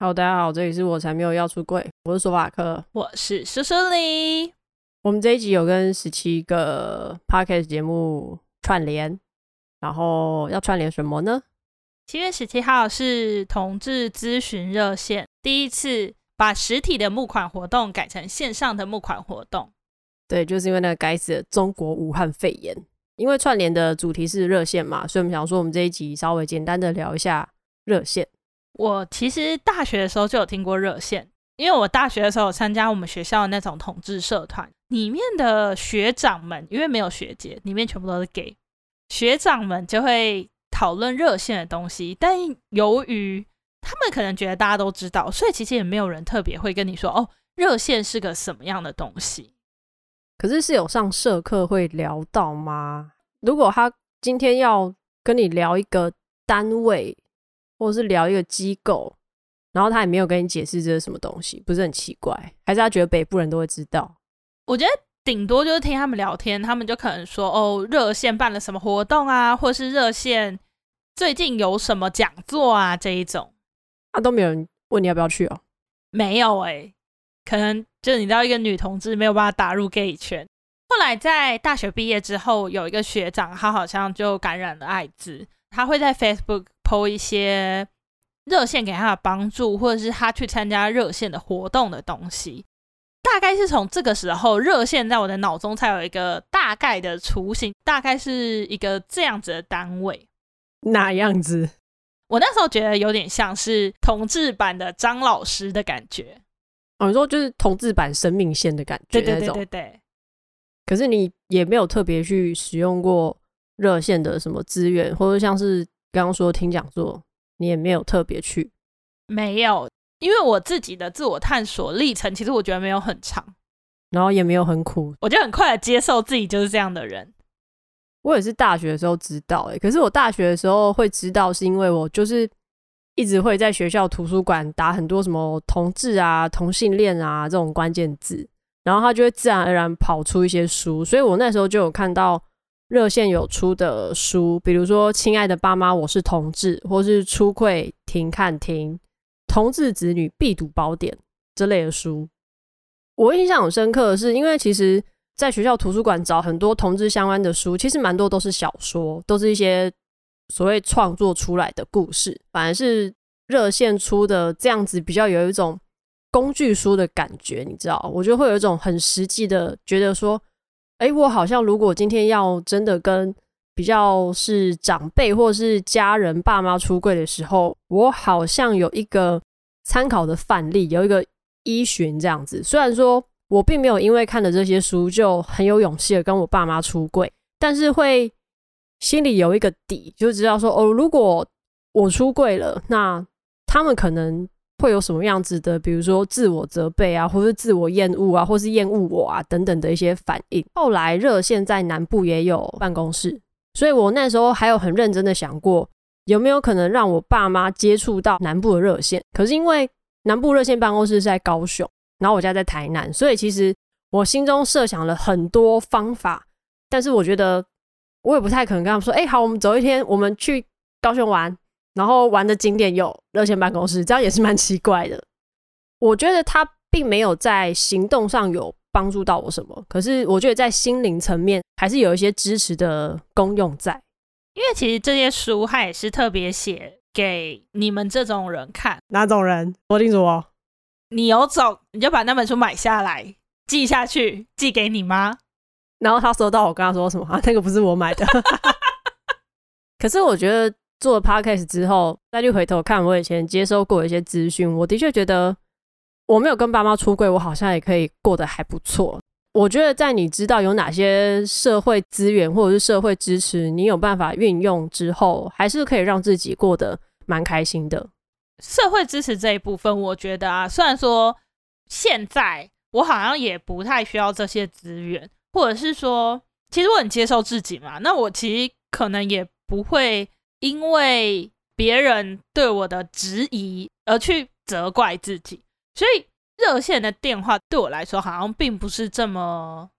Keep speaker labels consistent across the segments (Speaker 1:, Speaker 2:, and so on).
Speaker 1: 好，大家好，这里是我才没有要出柜，我是索法克，
Speaker 2: 我是苏苏里。
Speaker 1: 我们这一集有跟十七个 podcast 节目串联，然后要串联什么呢？
Speaker 2: 七月十七号是同志咨询热线第一次把实体的募款活动改成线上的募款活动。
Speaker 1: 对，就是因为那个该死的中国武汉肺炎。因为串联的主题是热线嘛，所以我们想说，我们这一集稍微简单的聊一下热线。
Speaker 2: 我其实大学的时候就有听过热线，因为我大学的时候有参加我们学校的那种同志社团，里面的学长们，因为没有学姐，里面全部都是 gay，学长们就会讨论热线的东西。但由于他们可能觉得大家都知道，所以其实也没有人特别会跟你说哦，热线是个什么样的东西。
Speaker 1: 可是是有上社课会聊到吗？如果他今天要跟你聊一个单位，或者是聊一个机构，然后他也没有跟你解释这是什么东西，不是很奇怪？还是他觉得北部人都会知道？
Speaker 2: 我觉得顶多就是听他们聊天，他们就可能说哦，热线办了什么活动啊，或是热线最近有什么讲座啊这一种，
Speaker 1: 啊都没有人问你要不要去哦？
Speaker 2: 没有哎、欸，可能。就是你知道，一个女同志没有办法打入 gay 圈。后来在大学毕业之后，有一个学长，他好像就感染了艾滋，他会在 Facebook po 一些热线给他的帮助，或者是他去参加热线的活动的东西。大概是从这个时候，热线在我的脑中才有一个大概的雏形，大概是一个这样子的单位。
Speaker 1: 哪样子？
Speaker 2: 我那时候觉得有点像是同志版的张老师的感觉。
Speaker 1: 哦，你说就是同志版生命线的感觉，
Speaker 2: 对对对对对。
Speaker 1: 可是你也没有特别去使用过热线的什么资源，或者像是刚刚说听讲座，你也没有特别去。
Speaker 2: 没有，因为我自己的自我探索历程，其实我觉得没有很长，
Speaker 1: 然后也没有很苦，
Speaker 2: 我就很快的接受自己就是这样的人。
Speaker 1: 我也是大学的时候知道，哎，可是我大学的时候会知道，是因为我就是。一直会在学校图书馆打很多什么同志啊、同性恋啊这种关键字，然后他就会自然而然跑出一些书，所以我那时候就有看到热线有出的书，比如说《亲爱的爸妈，我是同志》，或是《出柜停看听》《同志子女必读宝典》这类的书。我印象很深刻的是，因为其实在学校图书馆找很多同志相关的书，其实蛮多都是小说，都是一些。所谓创作出来的故事，反而是热线出的这样子，比较有一种工具书的感觉，你知道？我觉得会有一种很实际的，觉得说，哎，我好像如果今天要真的跟比较是长辈或是家人、爸妈出柜的时候，我好像有一个参考的范例，有一个依循这样子。虽然说我并没有因为看了这些书就很有勇气的跟我爸妈出柜，但是会。心里有一个底，就知道说哦，如果我出柜了，那他们可能会有什么样子的，比如说自我责备啊，或是自我厌恶啊，或是厌恶我啊等等的一些反应。后来热线在南部也有办公室，所以我那时候还有很认真的想过，有没有可能让我爸妈接触到南部的热线。可是因为南部热线办公室是在高雄，然后我家在台南，所以其实我心中设想了很多方法，但是我觉得。我也不太可能跟他们说，哎、好，我们走一天，我们去高雄玩，然后玩的景点有热线办公室，这样也是蛮奇怪的。我觉得他并没有在行动上有帮助到我什么，可是我觉得在心灵层面还是有一些支持的功用在。
Speaker 2: 因为其实这些书他也是特别写给你们这种人看。
Speaker 1: 哪种人？说清楚哦。
Speaker 2: 你有种，你就把那本书买下来，寄下去，寄给你妈。
Speaker 1: 然后他收到我跟他说什么啊？那个不是我买的。可是我觉得做了 podcast 之后，再去回头看我以前接收过一些资讯，我的确觉得我没有跟爸妈出柜，我好像也可以过得还不错。我觉得在你知道有哪些社会资源或者是社会支持，你有办法运用之后，还是可以让自己过得蛮开心的。
Speaker 2: 社会支持这一部分，我觉得啊，虽然说现在我好像也不太需要这些资源。或者是说，其实我很接受自己嘛，那我其实可能也不会因为别人对我的质疑而去责怪自己，所以热线的电话对我来说好像并不是这么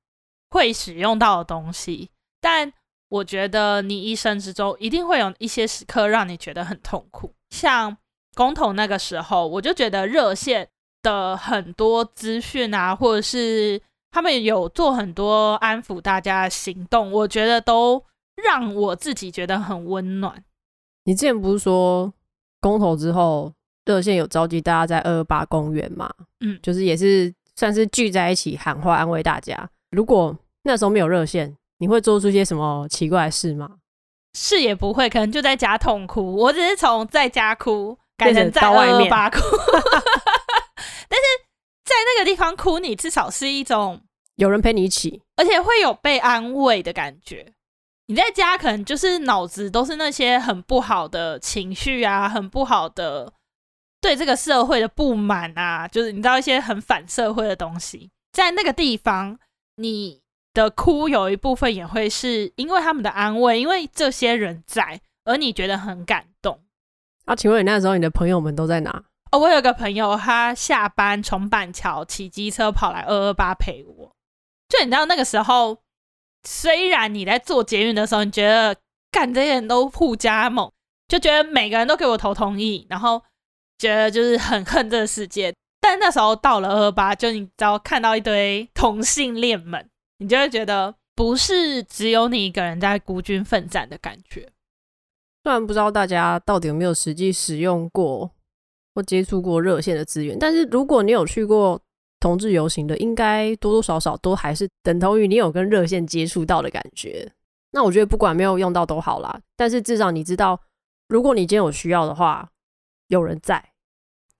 Speaker 2: 会使用到的东西。但我觉得你一生之中一定会有一些时刻让你觉得很痛苦，像公投那个时候，我就觉得热线的很多资讯啊，或者是他们有做很多安抚大家的行动，我觉得都让我自己觉得很温暖。
Speaker 1: 你之前不是说公投之后，热线有召集大家在二二八公园嘛？嗯，就是也是算是聚在一起喊话安慰大家。如果那时候没有热线，你会做出些什么奇怪的事吗？
Speaker 2: 是也不会，可能就在家痛哭。我只是从在家哭改成在二二八哭，但是在那个地方哭，你至少是一种
Speaker 1: 有人陪你一起，
Speaker 2: 而且会有被安慰的感觉。你在家可能就是脑子都是那些很不好的情绪啊，很不好的对这个社会的不满啊，就是你知道一些很反社会的东西，在那个地方你。的哭有一部分也会是因为他们的安慰，因为这些人在，而你觉得很感动。
Speaker 1: 啊，请问你那时候你的朋友们都在哪？
Speaker 2: 哦，我有个朋友，他下班从板桥骑机车跑来二二八陪我。就你知道那个时候，虽然你在做捷运的时候，你觉得干这些人都互加盟，就觉得每个人都给我投同意，然后觉得就是很恨这个世界。但那时候到了二八，就你只要看到一堆同性恋们。你就会觉得不是只有你一个人在孤军奋战的感觉。
Speaker 1: 虽然不知道大家到底有没有实际使用过或接触过热线的资源，但是如果你有去过同志游行的，应该多多少少都还是等同于你有跟热线接触到的感觉。那我觉得不管没有用到都好啦，但是至少你知道，如果你今天有需要的话，有人在，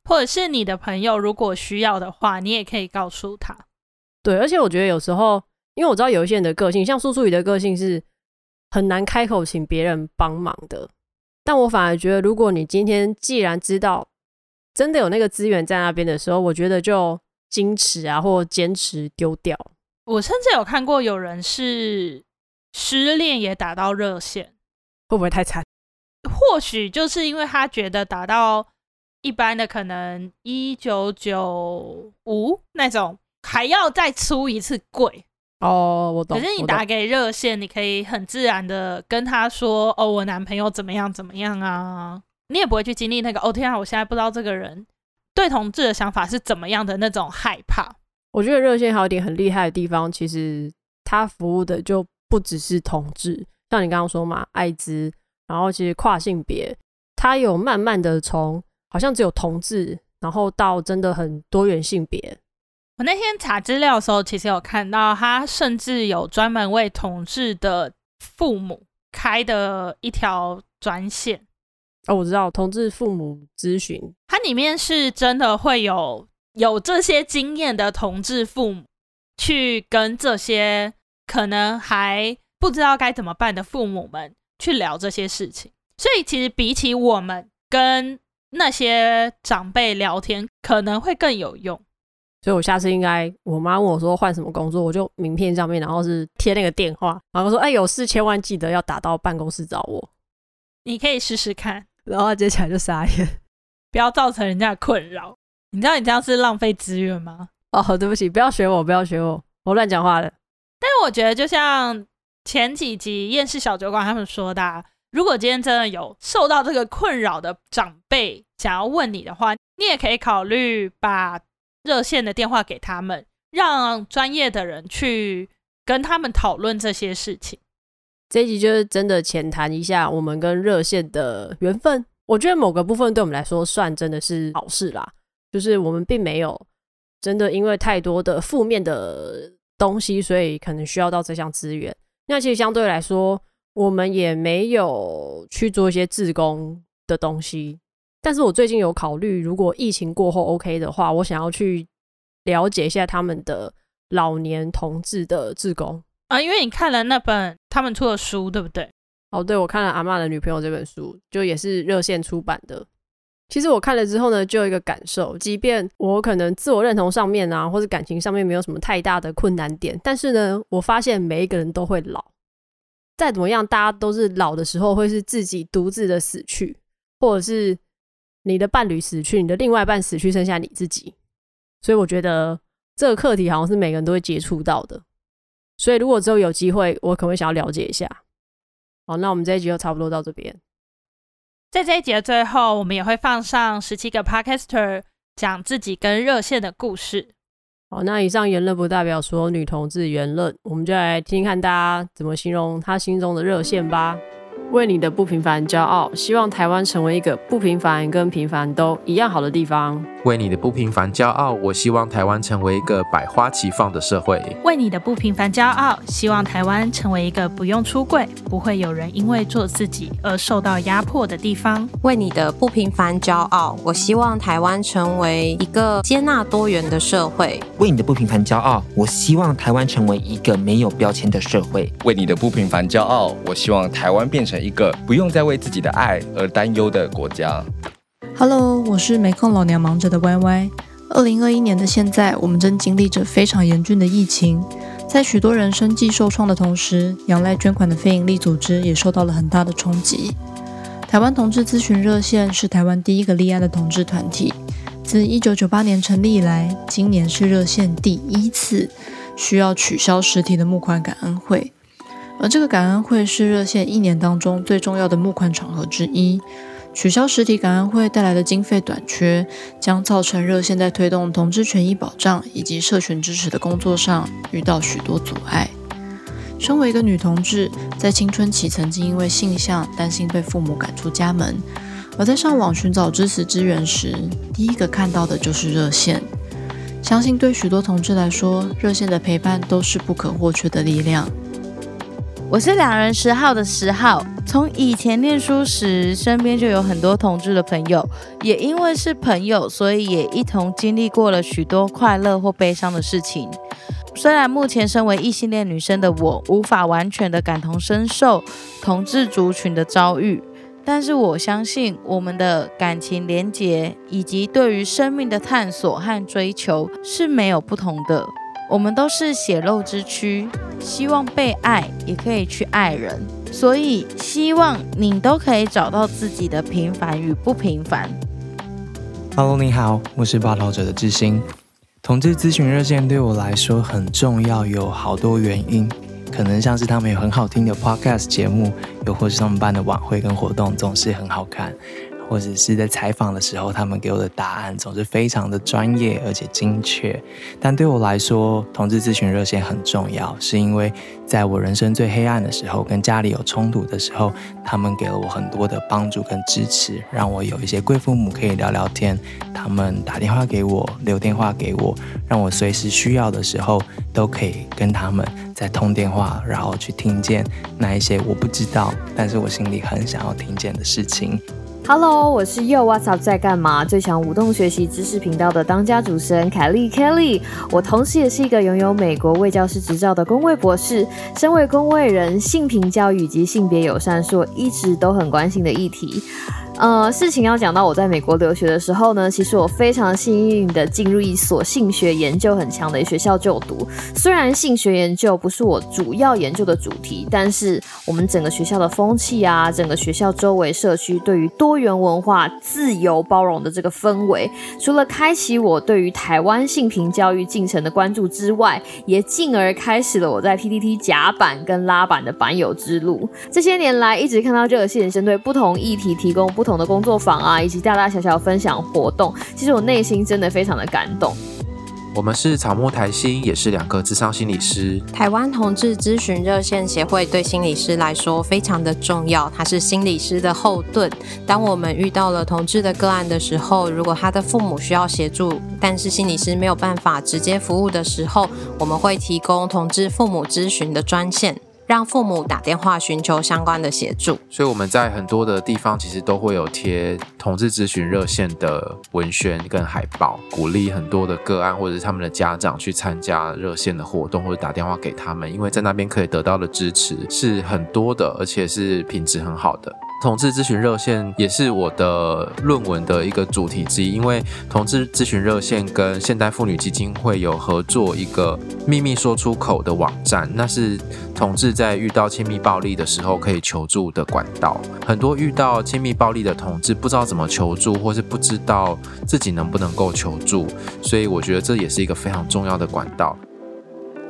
Speaker 2: 或者是你的朋友如果需要的话，你也可以告诉他。
Speaker 1: 对，而且我觉得有时候。因为我知道有一些人的个性，像苏苏雨的个性是很难开口请别人帮忙的。但我反而觉得，如果你今天既然知道真的有那个资源在那边的时候，我觉得就矜持啊，或坚持丢掉。
Speaker 2: 我甚至有看过有人是失恋也打到热线，
Speaker 1: 会不会太惨？
Speaker 2: 或许就是因为他觉得打到一般的可能一九九五那种还要再出一次柜。
Speaker 1: 哦，我懂。
Speaker 2: 可是你打给热线，你可以很自然的跟他说：“哦，我男朋友怎么样怎么样啊？”你也不会去经历那个“哦天啊，我现在不知道这个人对同志的想法是怎么样的”那种害怕。
Speaker 1: 我觉得热线还有一点很厉害的地方，其实它服务的就不只是同志，像你刚刚说嘛，艾滋，然后其实跨性别，它有慢慢的从好像只有同志，然后到真的很多元性别。
Speaker 2: 我那天查资料的时候，其实有看到他甚至有专门为同志的父母开的一条专线。
Speaker 1: 哦，我知道同志父母咨询，
Speaker 2: 它里面是真的会有有这些经验的同志父母去跟这些可能还不知道该怎么办的父母们去聊这些事情。所以，其实比起我们跟那些长辈聊天，可能会更有用。
Speaker 1: 所以我下次应该，我妈问我说换什么工作，我就名片上面，然后是贴那个电话，然后说，哎，有事千万记得要打到办公室找我。
Speaker 2: 你可以试试看，
Speaker 1: 然后接起来就傻眼，
Speaker 2: 不要造成人家的困扰。你知道你这样是浪费资源吗？
Speaker 1: 哦，对不起，不要学我，不要学我，我乱讲话了。
Speaker 2: 但是我觉得，就像前几集厌世小酒馆他们说的啊，如果今天真的有受到这个困扰的长辈想要问你的话，你也可以考虑把。热线的电话给他们，让专业的人去跟他们讨论这些事情。
Speaker 1: 这一集就是真的浅谈一下我们跟热线的缘分。我觉得某个部分对我们来说算真的是好事啦，就是我们并没有真的因为太多的负面的东西，所以可能需要到这项资源。那其实相对来说，我们也没有去做一些志工的东西。但是我最近有考虑，如果疫情过后 OK 的话，我想要去了解一下他们的老年同志的志工
Speaker 2: 啊，因为你看了那本他们出的书，对不对？
Speaker 1: 哦，对，我看了《阿嬷的女朋友》这本书，就也是热线出版的。其实我看了之后呢，就有一个感受，即便我可能自我认同上面啊，或者感情上面没有什么太大的困难点，但是呢，我发现每一个人都会老，再怎么样，大家都是老的时候会是自己独自的死去，或者是。你的伴侣死去，你的另外一半死去，剩下你自己。所以我觉得这个课题好像是每个人都会接触到的。所以如果之后有机会，我可能会想要了解一下。好，那我们这一集就差不多到这边。
Speaker 3: 在这一集的最后，我们也会放上十七个 Podcaster 讲自己跟热线的故事。
Speaker 1: 好，那以上言论不代表所有女同志言论，我们就来听听看大家怎么形容她心中的热线吧。为你的不平凡骄傲，希望台湾成为一个不平凡跟平凡都一样好的地方。
Speaker 4: 为你的不平凡骄傲，我希望台湾成为一个百花齐放的社会。
Speaker 3: 为你的不平凡骄傲，希望台湾成为一个不用出柜、不会有人因为做自己而受到压迫的地方。
Speaker 5: 为你的不平凡骄傲，我希望台湾成为一个接纳多元的社会。
Speaker 6: 为你的不平凡骄傲，我希望台湾成为一个没有标签的社会。
Speaker 7: 为你的不平凡骄傲，我希望台湾变成。一个不用再为自己的爱而担忧的国家。
Speaker 8: Hello，我是没空老娘忙着的 YY。二零二一年的现在，我们正经历着非常严峻的疫情，在许多人生计受创的同时，仰赖捐款的非营利组织也受到了很大的冲击。台湾同志咨询热线是台湾第一个立案的同志团体，自一九九八年成立以来，今年是热线第一次需要取消实体的募款感恩会。而这个感恩会是热线一年当中最重要的募款场合之一。取消实体感恩会带来的经费短缺，将造成热线在推动同志权益保障以及社群支持的工作上遇到许多阻碍。身为一个女同志，在青春期曾经因为性向担心被父母赶出家门，而在上网寻找支持资源时，第一个看到的就是热线。相信对许多同志来说，热线的陪伴都是不可或缺的力量。
Speaker 9: 我是两人十号的十号，从以前念书时，身边就有很多同志的朋友，也因为是朋友，所以也一同经历过了许多快乐或悲伤的事情。虽然目前身为异性恋女生的我，无法完全的感同身受同志族群的遭遇，但是我相信我们的感情连结以及对于生命的探索和追求是没有不同的。我们都是血肉之躯，希望被爱，也可以去爱人，所以希望你都可以找到自己的平凡与不平凡。
Speaker 10: Hello，你好，我是报道者的志兴。同志咨询热线对我来说很重要，有好多原因，可能像是他们有很好听的 Podcast 节目，又或是他们办的晚会跟活动总是很好看。或者是在采访的时候，他们给我的答案总是非常的专业而且精确。但对我来说，同志咨询热线很重要，是因为在我人生最黑暗的时候，跟家里有冲突的时候，他们给了我很多的帮助跟支持，让我有一些贵父母可以聊聊天。他们打电话给我，留电话给我，让我随时需要的时候都可以跟他们在通电话，然后去听见那一些我不知道，但是我心里很想要听见的事情。
Speaker 11: Hello，我是 Yo What's Up 在干嘛？最强舞动学习知识频道的当家主持人凯莉 Kelly。我同时也是一个拥有美国卫教师执照的公位博士。身为公位人，性平教育及性别友善是我一直都很关心的议题。呃，事情要讲到我在美国留学的时候呢，其实我非常幸运的进入一所性学研究很强的学校就读。虽然性学研究不是我主要研究的主题，但是我们整个学校的风气啊，整个学校周围社区对于多元文化、自由包容的这个氛围，除了开启我对于台湾性平教育进程的关注之外，也进而开始了我在 PTT 甲板跟拉板的板友之路。这些年来，一直看到热线针对不同议题提供不同。不同的工作坊啊，以及大大小小分享活动，其实我内心真的非常的感动。
Speaker 4: 我们是草木台心，也是两个智商心理师。
Speaker 5: 台湾同志咨询热线协会对心理师来说非常的重要，它是心理师的后盾。当我们遇到了同志的个案的时候，如果他的父母需要协助，但是心理师没有办法直接服务的时候，我们会提供同志父母咨询的专线。让父母打电话寻求相关的协助，
Speaker 4: 所以我们在很多的地方其实都会有贴同志咨询热线的文宣跟海报，鼓励很多的个案或者是他们的家长去参加热线的活动或者打电话给他们，因为在那边可以得到的支持是很多的，而且是品质很好的。同志咨询热线也是我的论文的一个主题之一，因为同志咨询热线跟现代妇女基金会有合作一个秘密说出口的网站，那是同志在遇到亲密暴力的时候可以求助的管道。很多遇到亲密暴力的同志不知道怎么求助，或是不知道自己能不能够求助，所以我觉得这也是一个非常重要的管道。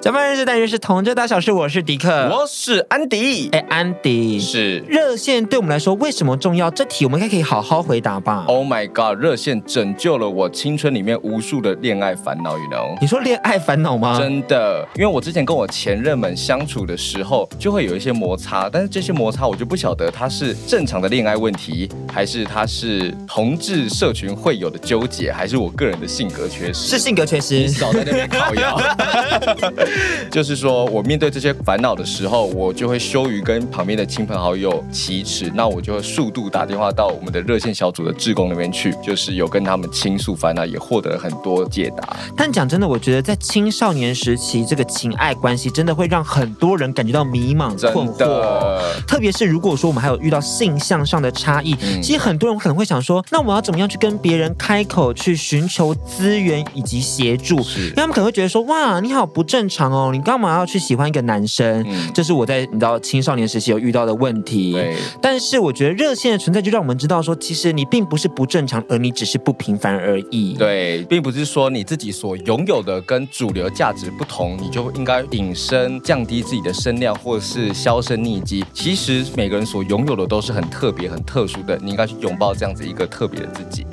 Speaker 6: 甲方人士，但愿是同志大小事。我是迪克，
Speaker 7: 我是安迪。
Speaker 6: 哎，安迪
Speaker 7: 是
Speaker 6: 热线对我们来说为什么重要？这题我们应该可以好好回答吧。
Speaker 7: Oh my god，热线拯救了我青春里面无数的恋爱烦恼，you know？
Speaker 6: 你说恋爱烦恼吗？
Speaker 7: 真的，因为我之前跟我前任们相处的时候，就会有一些摩擦，但是这些摩擦我就不晓得它是正常的恋爱问题，还是它是同志社群会有的纠结，还是我个人的性格缺失？
Speaker 6: 是性格缺失，
Speaker 7: 少在那边靠腰。就是说。我面对这些烦恼的时候，我就会羞于跟旁边的亲朋好友启齿，那我就会速度打电话到我们的热线小组的志工那边去，就是有跟他们倾诉烦恼，也获得了很多解答。
Speaker 6: 但讲真的，我觉得在青少年时期，这个情爱关系真的会让很多人感觉到迷茫困惑，特别是如果说我们还有遇到性向上的差异，嗯、其实很多人可能会想说，那我要怎么样去跟别人开口去寻求资源以及协助？是，因为他们可能会觉得说，哇，你好不正常哦，你干嘛？要去喜欢一个男生，嗯，这是我在你知道青少年时期有遇到的问题。但是我觉得热线的存在就让我们知道说，其实你并不是不正常，而你只是不平凡而已。
Speaker 7: 对，并不是说你自己所拥有的跟主流价值不同，你就应该隐身、降低自己的声量，或者是销声匿迹。其实每个人所拥有的都是很特别、很特殊的，你应该去拥抱这样子一个特别的自己。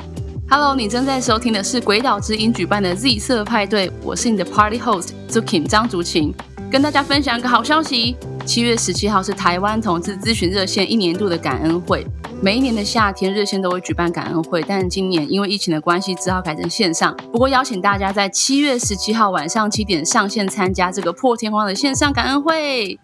Speaker 12: Hello，你正在收听的是鬼岛之音举办的 Z 色派对，我是你的 Party Host Zukin 张竹晴。跟大家分享一个好消息，七月十七号是台湾同志咨询热线一年度的感恩会。每一年的夏天，热线都会举办感恩会，但今年因为疫情的关系，只好改成线上。不过邀请大家在七月十七号晚上七点上线参加这个破天荒的线上感恩会。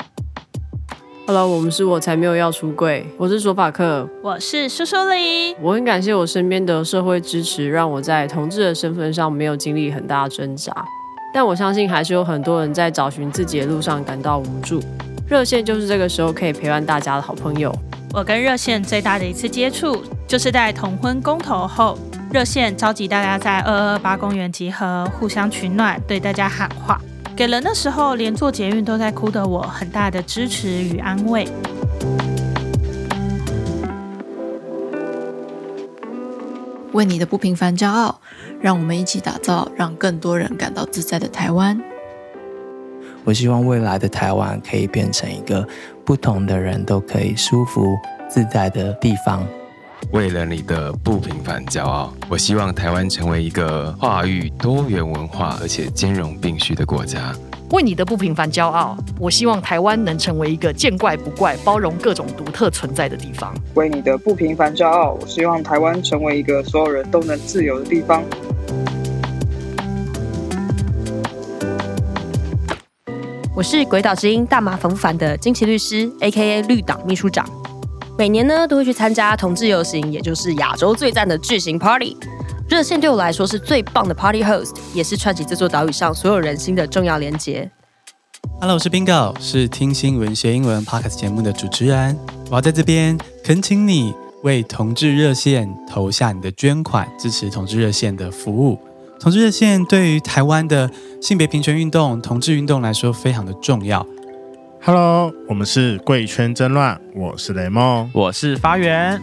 Speaker 1: Hello，我们是我才没有要出柜，我是索法克，
Speaker 2: 我是苏苏里。
Speaker 1: 我很感谢我身边的社会支持，让我在同志的身份上没有经历很大的挣扎。但我相信还是有很多人在找寻自己的路上感到无助，热线就是这个时候可以陪伴大家的好朋友。
Speaker 2: 我跟热线最大的一次接触，就是在同婚公投后，热线召集大家在二二八公园集合，互相取暖，对大家喊话，给了那时候连坐捷运都在哭的我很大的支持与安慰。
Speaker 8: 为你的不平凡骄傲。让我们一起打造让更多人感到自在的台湾。
Speaker 10: 我希望未来的台湾可以变成一个不同的人都可以舒服自在的地方。
Speaker 13: 为了你的不平凡骄傲，我希望台湾成为一个跨域多元文化而且兼容并蓄的国家。
Speaker 14: 为你的不平凡骄傲，我希望台湾能成为一个见怪不怪、包容各种独特存在的地方。
Speaker 15: 为你的不平凡骄傲，我希望台湾成为一个所有人都能自由的地方。
Speaker 16: 我是鬼岛之音大麻烦不烦的金奇律师，A.K.A. 绿党秘书长。每年呢都会去参加同志游行，也就是亚洲最赞的巨型 Party。热线对我来说是最棒的 Party Host，也是串起这座岛屿上所有人心的重要连结。
Speaker 17: Hello，我是 Bingo，是听新闻学英文 Podcast 节目的主持人。我要在这边恳请你为同志热线投下你的捐款，支持同志热线的服务。同志热线对于台湾的性别平权运动、同志运动来说非常的重要。
Speaker 18: Hello，我们是贵圈争乱，我是雷梦，
Speaker 19: 我是发源。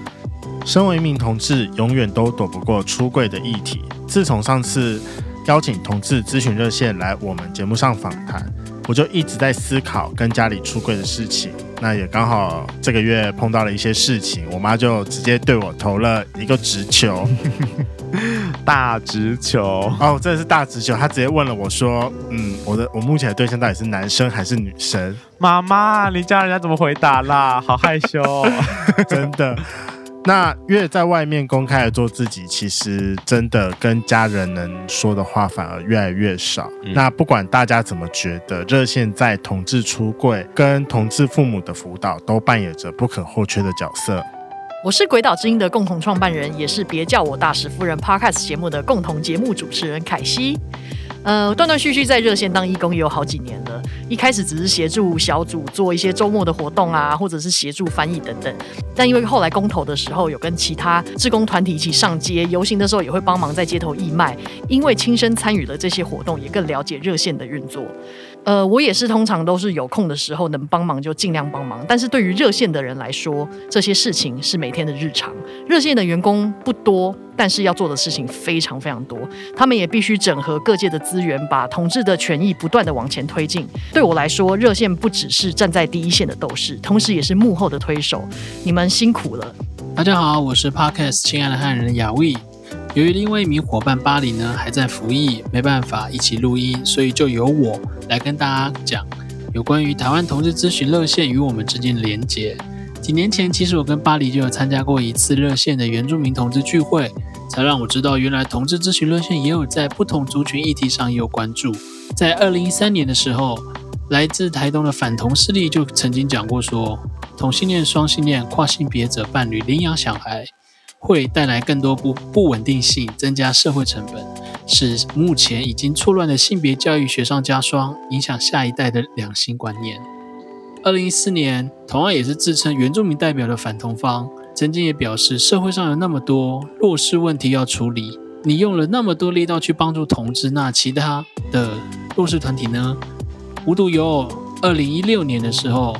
Speaker 18: 身为一名同志，永远都躲不过出柜的议题。自从上次邀请同志咨询热线来我们节目上访谈，我就一直在思考跟家里出柜的事情。那也刚好这个月碰到了一些事情，我妈就直接对我投了一个直球。
Speaker 19: 大直球
Speaker 18: 哦，这是大直球。她直接问了我说：“嗯，我的我目前的对象到底是男生还是女生？”
Speaker 19: 妈妈，你教人家怎么回答啦？好害羞哦，
Speaker 18: 真的。那越在外面公开的做自己，其实真的跟家人能说的话反而越来越少。嗯。那不管大家怎么觉得，热线在同志出柜跟同志父母的辅导都扮演着不可或缺的角色。
Speaker 14: 我是鬼岛之音的共同创办人，也是别叫我大使夫人 Podcast 节目的共同节目主持人凯西。呃，断断续续在热线当义工也有好几年了。一开始只是协助小组做一些周末的活动啊，或者是协助翻译等等。但因为后来公投的时候，有跟其他志工团体一起上街游行的时候，也会帮忙在街头义卖。因为亲身参与了这些活动，也更了解热线的运作。呃，我也是通常都是有空的时候能帮忙就尽量帮忙。但是对于热线的人来说，这些事情是每天的日常。热线的员工不多，但是要做的事情非常非常多。他们也必须整合各界的资源，把同志的权益不断地往前推进。对我来说，热线不只是站在第一线的斗士，同时也是幕后的推手。你们辛苦了。
Speaker 20: 大家好，我是 Podcast 亲爱的汉人雅卫。由于另外一名伙伴巴黎呢还在服役，没办法一起录音，所以就由我来跟大家讲有关于台湾同志咨询热线与我们之间的连结。几年前，其实我跟巴黎就有参加过一次热线的原住民同志聚会，才让我知道原来同志咨询热线也有在不同族群议题上也有关注。在二零一三年的时候，来自台东的反同势力就曾经讲过说，同性恋、双性恋、跨性别者伴侣领养小孩。会带来更多不不稳定性，增加社会成本，使目前已经错乱的性别教育雪上加霜，影响下一代的两性观念。二零一四年，同样也是自称原住民代表的反同方，曾经也表示，社会上有那么多弱势问题要处理，你用了那么多力道去帮助同志，那其他的弱势团体呢？无独有偶，二零一六年的时候，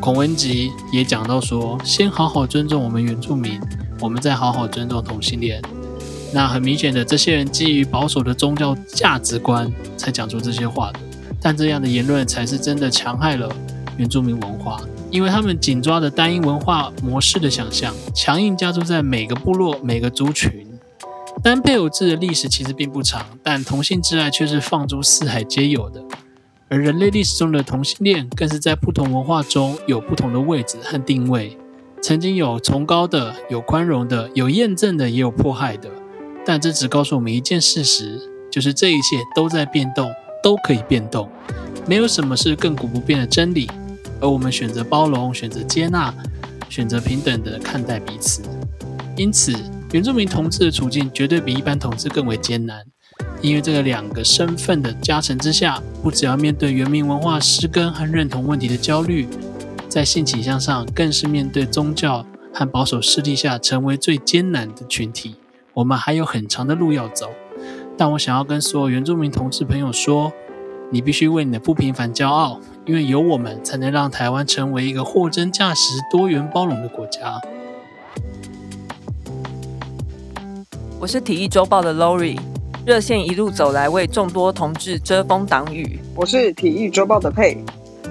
Speaker 20: 孔文吉也讲到说，先好好尊重我们原住民。我们再好好尊重同性恋。那很明显的，这些人基于保守的宗教价值观才讲出这些话的。但这样的言论才是真的强害了原住民文化，因为他们紧抓着单一文化模式的想象，强硬加注在每个部落、每个族群。单配偶制的历史其实并不长，但同性之爱却是放诸四海皆有的。而人类历史中的同性恋，更是在不同文化中有不同的位置和定位。曾经有崇高的，有宽容的，有验证的，也有迫害的。但这只告诉我们一件事实，就是这一切都在变动，都可以变动，没有什么是亘古不变的真理。而我们选择包容，选择接纳，选择平等的看待彼此。因此，原住民同志的处境绝对比一般同志更为艰难，因为这个两个身份的加成之下，不只要面对原民文化失根和认同问题的焦虑。在性倾向上，更是面对宗教和保守势力下成为最艰难的群体。我们还有很长的路要走，但我想要跟所有原住民同志朋友说：你必须为你的不平凡骄傲，因为有我们，才能让台湾成为一个货真价实、多元包容的国家。
Speaker 21: 我是体育周报的 Lori，热线一路走来，为众多同志遮风挡雨。
Speaker 15: 我是体育周报的佩。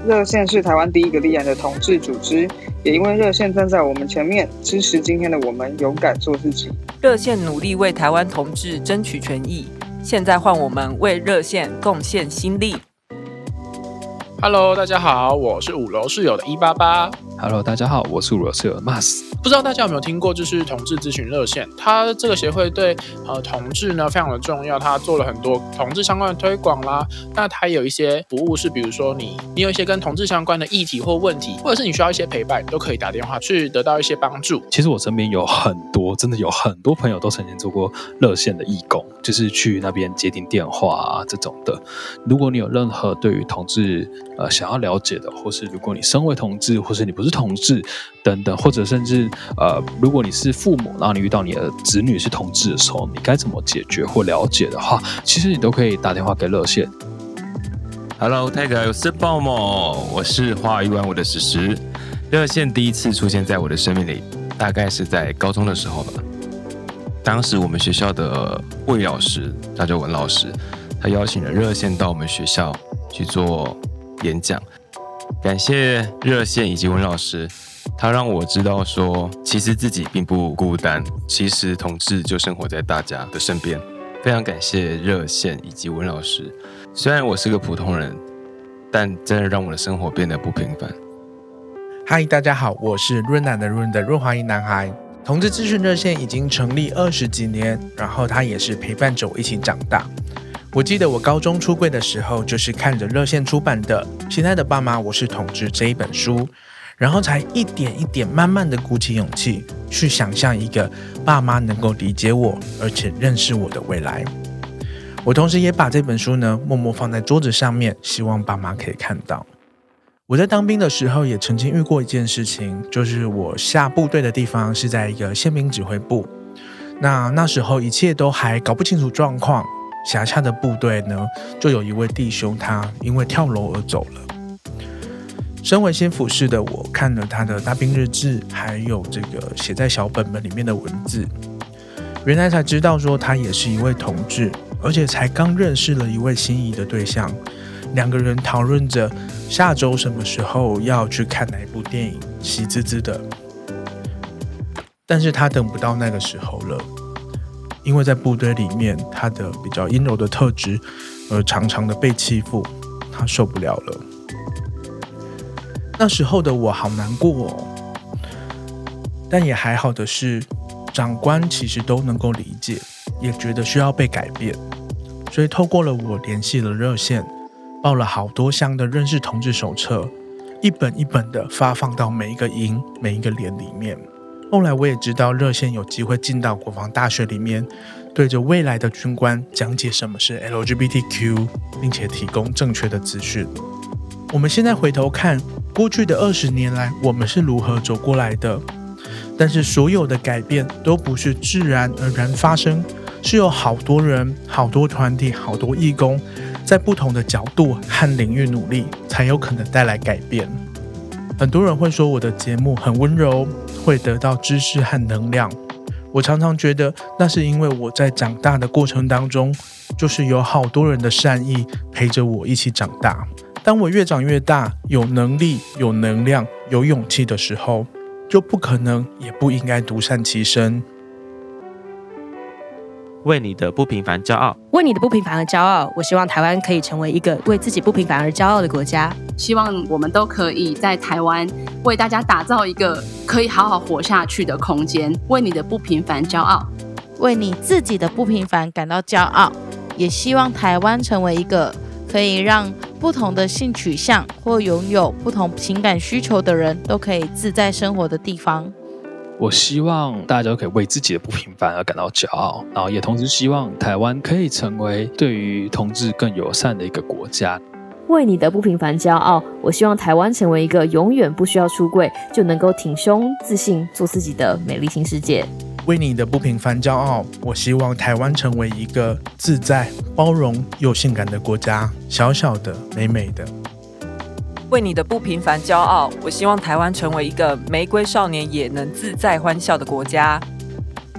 Speaker 15: 热线是台湾第一个立案的同志组织，也因为热线站在我们前面，支持今天的我们勇敢做自己。
Speaker 21: 热线努力为台湾同志争取权益，现在换我们为热线贡献心力。
Speaker 22: Hello，大家好，我是五楼室友的一八八。
Speaker 23: Hello，大家好，我是五楼室友的 Mas。
Speaker 22: 不知道大家有没有听过，就是同志咨询热线，它这个协会对呃同志呢非常的重要，它做了很多同志相关的推广啦。那它有一些服务是，比如说你你有一些跟同志相关的议题或问题，或者是你需要一些陪伴，都可以打电话去得到一些帮助。
Speaker 23: 其实我身边有很多，真的有很多朋友都曾经做过热线的义工，就是去那边接听电话啊这种的。如果你有任何对于同志呃想要了解的，或是如果你身为同志，或是你不是。是同志等等，或者甚至呃，如果你是父母，然后你遇到你的子女是同志的时候，你该怎么解决或了解的话，其实你都可以打电话给热线。
Speaker 13: Hello，泰哥，我是鲍某，我是花一万五的史实。热线第一次出现在我的生命里，大概是在高中的时候吧。当时我们学校的魏老师，他叫文老师，他邀请了热线到我们学校去做演讲。感谢热线以及温老师，他让我知道说，其实自己并不孤单，其实同志就生活在大家的身边。非常感谢热线以及温老师，虽然我是个普通人，但真的让我的生活变得不平凡。
Speaker 24: 嗨，大家好，我是润南的润的润滑一男孩。同志咨询热线已经成立二十几年，然后他也是陪伴着我一起长大。我记得我高中出柜的时候，就是看着热线出版的《亲爱的爸妈，我是同志》这一本书，然后才一点一点慢慢的鼓起勇气，去想象一个爸妈能够理解我，而且认识我的未来。我同时也把这本书呢，默默放在桌子上面，希望爸妈可以看到。我在当兵的时候，也曾经遇过一件事情，就是我下部队的地方是在一个宪兵指挥部，那那时候一切都还搞不清楚状况。辖下的部队呢，就有一位弟兄，他因为跳楼而走了。身为新辅士的我，看了他的大兵日志，还有这个写在小本本里面的文字，原来才知道说他也是一位同志，而且才刚认识了一位心仪的对象，两个人讨论着下周什么时候要去看哪一部电影，喜滋滋的。但是他等不到那个时候了，因为在部队里面，他的比较阴柔的特质，而常常的被欺负，他受不了了。那时候的我好难过哦，但也还好的是，长官其实都能够理解，也觉得需要被改变，所以透过了我联系了热线，报了好多箱的认识同志手册，一本一本的发放到每一个营、每一个连里面。后来我也知道热线有机会进到国防大学里面，对着未来的军官讲解什么是 LGBTQ，并且提供正确的资讯。我们现在回头看。过去的二十年来，我们是如何走过来的？但是所有的改变都不是自然而然发生，是有好多人、好多团体、好多义工，在不同的角度和领域努力，才有可能带来改变。很多人会说我的节目很温柔，会得到知识和能量。我常常觉得，那是因为我在长大的过程当中，就是有好多人的善意陪着我一起长大。当我越长越大，有能力、有能量、有勇气的时候，就不可能也不应该独善其身。
Speaker 25: 为你的不平凡骄傲，
Speaker 16: 为你的不平凡而骄傲。我希望台湾可以成为一个为自己不平凡而骄傲的国家。
Speaker 12: 希望我们都可以在台湾为大家打造一个可以好好活下去的空间。为你的不平凡骄傲，
Speaker 9: 为你自己的不平凡感到骄傲。也希望台湾成为一个可以让不同的性取向或拥有不同情感需求的人都可以自在生活的地方。
Speaker 23: 我希望大家都可以为自己的不平凡而感到骄傲，然后也同时希望台湾可以成为对于同志更友善的一个国家。
Speaker 16: 为你的不平凡骄傲，我希望台湾成为一个永远不需要出柜就能够挺胸自信做自己的美丽新世界。
Speaker 24: 为你的不平凡骄傲，我希望台湾成为一个自在、包容又性感的国家，小小的、美美的。
Speaker 21: 为你的不平凡骄傲，我希望台湾成为一个玫瑰少年也能自在欢笑的国家。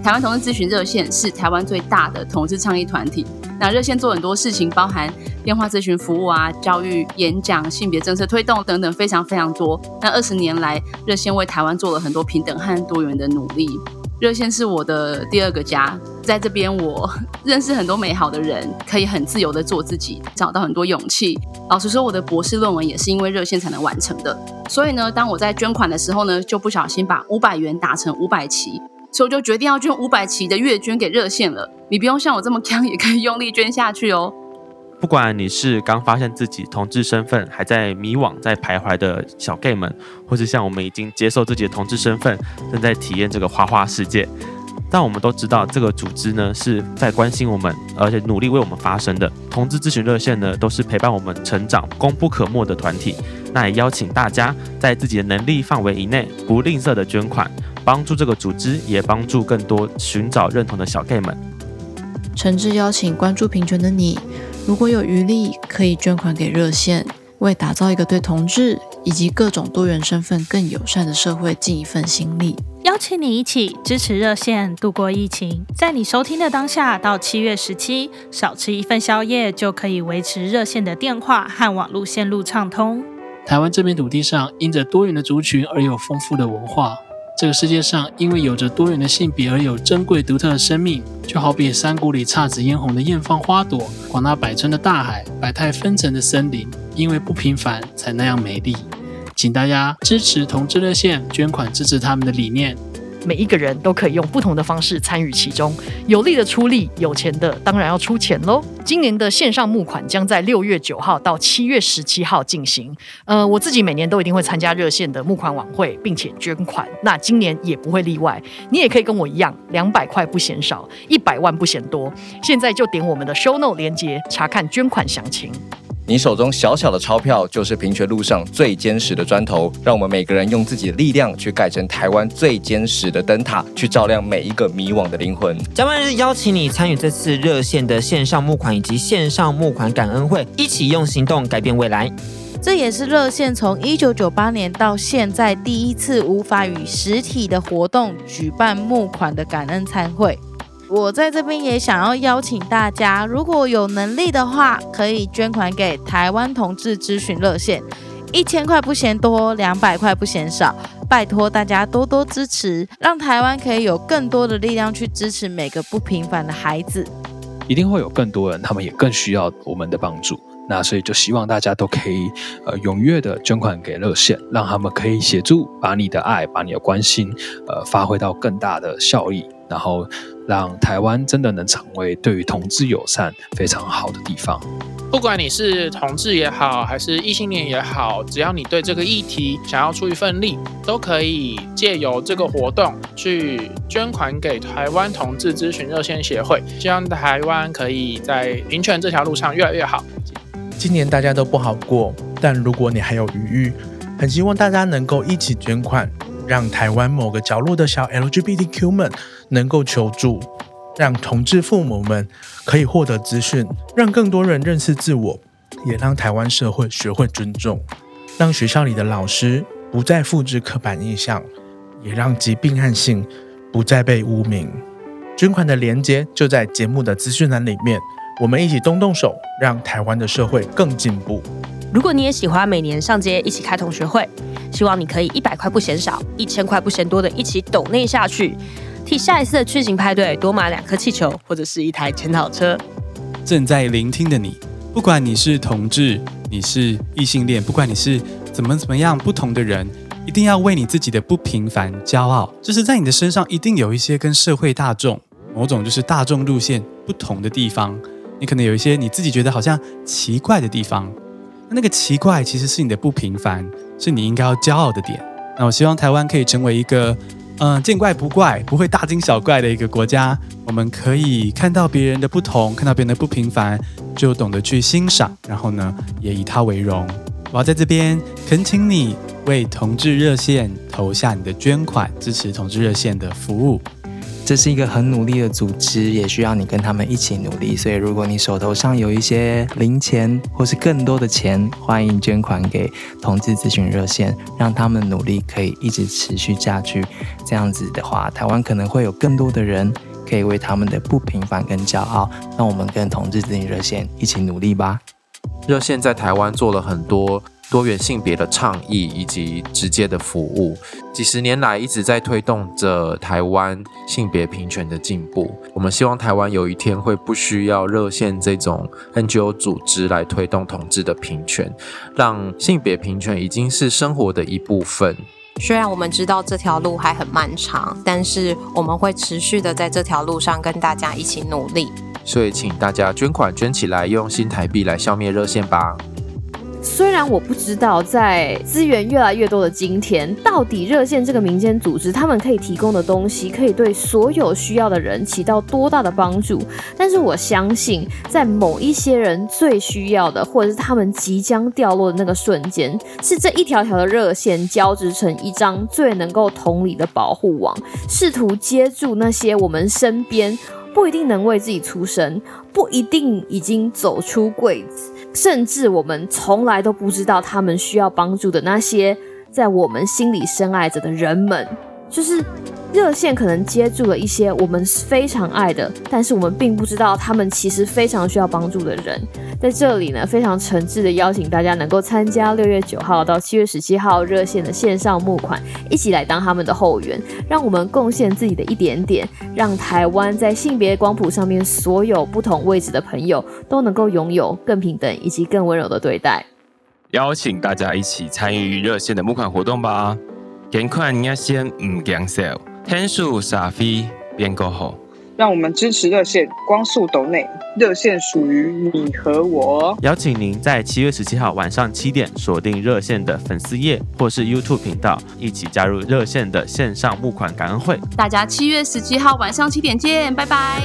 Speaker 12: 台湾同志咨询热线是台湾最大的同志倡议团体。那热线做很多事情，包含电话咨询服务啊、教育、演讲、性别政策推动等等，非常非常多。那二十年来，热线为台湾做了很多平等和多元的努力。热线是我的第二个家，在这边我认识很多美好的人，可以很自由的做自己，找到很多勇气。老实说，我的博士论文也是因为热线才能完成的。所以呢，当我在捐款的时候呢，就不小心把五百元打成五百期，所以我就决定要捐五百期的月捐给热线了。你不用像我这么强，也可以用力捐下去哦。
Speaker 25: 不管你是刚发现自己同志身份，还在迷惘、在徘徊的小 gay 们，或是像我们已经接受自己的同志身份，正在体验这个花花世界，但我们都知道这个组织呢是在关心我们，而且努力为我们发声的。同志咨询热线呢都是陪伴我们成长、功不可没的团体。那也邀请大家在自己的能力范围以内，不吝啬的捐款，帮助这个组织，也帮助更多寻找认同的小 gay 们。
Speaker 8: 诚挚邀请关注平权的你。如果有余力，可以捐款给热线，为打造一个对同志以及各种多元身份更友善的社会尽一份心力。
Speaker 2: 邀请你一起支持热线度过疫情，在你收听的当下到七月十七，少吃一份宵夜就可以维持热线的电话和网络线路畅通。
Speaker 20: 台湾这片土地上，因着多元的族群而有丰富的文化。这个世界上，因为有着多元的性别而有珍贵独特的生命，就好比山谷里姹紫嫣红的艳放花朵，广纳百川的大海，百态纷呈的森林，因为不平凡才那样美丽。请大家支持同志热线，捐款支持他们的理念。
Speaker 14: 每一个人都可以用不同的方式参与其中，有力的出力，有钱的当然要出钱喽。今年的线上募款将在六月九号到七月十七号进行。呃，我自己每年都一定会参加热线的募款晚会，并且捐款。那今年也不会例外。你也可以跟我一样，两百块不嫌少，一百万不嫌多。现在就点我们的 show note 连接，查看捐款详情。
Speaker 7: 你手中小小的钞票就是平权路上最坚实的砖头，让我们每个人用自己的力量去盖成台湾最坚实的灯塔，去照亮每一个迷惘的灵魂。
Speaker 26: 甲板日邀请你参与这次热线的线上募款以及线上募款感恩会，一起用行动改变未来。
Speaker 9: 这也是热线从一九九八年到现在第一次无法与实体的活动举办募款的感恩餐会。我在这边也想要邀请大家，如果有能力的话，可以捐款给台湾同志咨询热线，一千块不嫌多，两百块不嫌少，拜托大家多多支持，让台湾可以有更多的力量去支持每个不平凡的孩子。
Speaker 23: 一定会有更多人，他们也更需要我们的帮助。那所以就希望大家都可以呃踊跃的捐款给热线，让他们可以协助把你的爱、把你的关心呃发挥到更大的效益，然后让台湾真的能成为对于同志友善非常好的地方。
Speaker 22: 不管你是同志也好，还是异性恋也好，只要你对这个议题想要出一份力，都可以借由这个活动去捐款给台湾同志咨询热线协会，希望台湾可以在平权这条路上越来越好。
Speaker 24: 今年大家都不好过，但如果你还有余裕，很希望大家能够一起捐款，让台湾某个角落的小 LGBTQ 们能够求助，让同志父母们可以获得资讯，让更多人认识自我，也让台湾社会学会尊重，让学校里的老师不再复制刻板印象，也让疾病和性不再被污名。捐款的链接就在节目的资讯栏里面。我们一起动动手，让台湾的社会更进步。
Speaker 16: 如果你也喜欢每年上街一起开同学会，希望你可以一百块不嫌少，一千块不嫌多的一起抖内下去，替下一次的巨型派对多买两颗气球或者是一台检讨车。
Speaker 17: 正在聆听的你，不管你是同志，你是异性恋，不管你是怎么怎么样不同的人，一定要为你自己的不平凡骄傲。就是在你的身上一定有一些跟社会大众某种就是大众路线不同的地方。你可能有一些你自己觉得好像奇怪的地方，那个奇怪其实是你的不平凡，是你应该要骄傲的点。那我希望台湾可以成为一个，嗯、见怪不怪，不会大惊小怪的一个国家。我们可以看到别人的不同，看到别人的不平凡，就懂得去欣赏，然后呢，也以他为荣。我要在这边恳请你为同志热线投下你的捐款，支持同志热线的服务。
Speaker 10: 这是一个很努力的组织，也需要你跟他们一起努力。所以，如果你手头上有一些零钱或是更多的钱，欢迎捐款给同志咨询热线，让他们努力可以一直持续下去。这样子的话，台湾可能会有更多的人可以为他们的不平凡跟骄傲。让我们跟同志咨询热线一起努力吧。
Speaker 25: 热线在台湾做了很多。多元性别的倡议以及直接的服务，几十年来一直在推动着台湾性别平权的进步。我们希望台湾有一天会不需要热线这种 NGO 组织来推动同志的平权，让性别平权已经是生活的一部分。
Speaker 27: 虽然我们知道这条路还很漫长，但是我们会持续的在这条路上跟大家一起努力。
Speaker 25: 所以，请大家捐款捐起来，用新台币来消灭热线吧。
Speaker 11: 虽然我不知道在资源越来越多的今天，到底热线这个民间组织他们可以提供的东西，可以对所有需要的人起到多大的帮助，但是我相信，在某一些人最需要的，或者是他们即将掉落的那个瞬间，是这一条条的热线交织成一张最能够同理的保护网，试图接住那些我们身边不一定能为自己出声，不一定已经走出柜子。甚至我们从来都不知道他们需要帮助的那些在我们心里深爱着的人们，就是热线可能接住了一些我们非常爱的，但是我们并不知道他们其实非常需要帮助的人。在这里呢，非常诚挚的邀请大家能够参加六月九号到七月十七号热线的线上募款，一起来当他们的后援，让我们贡献自己的一点点，让台湾在性别光谱上面所有不同位置的朋友都能够拥有更平等以及更温柔的对待。
Speaker 13: 邀请大家一起参与热线的募款活动吧！捐款应该先唔减少，天数傻飞变够好。
Speaker 15: 让我们支持热线，光速抖内，热线属于你和我。
Speaker 25: 邀请您在七月十七号晚上七点锁定热线的粉丝页或是 YouTube 频道，一起加入热线的线上募款感恩会。
Speaker 12: 大家七月十七号晚上七点见，拜拜。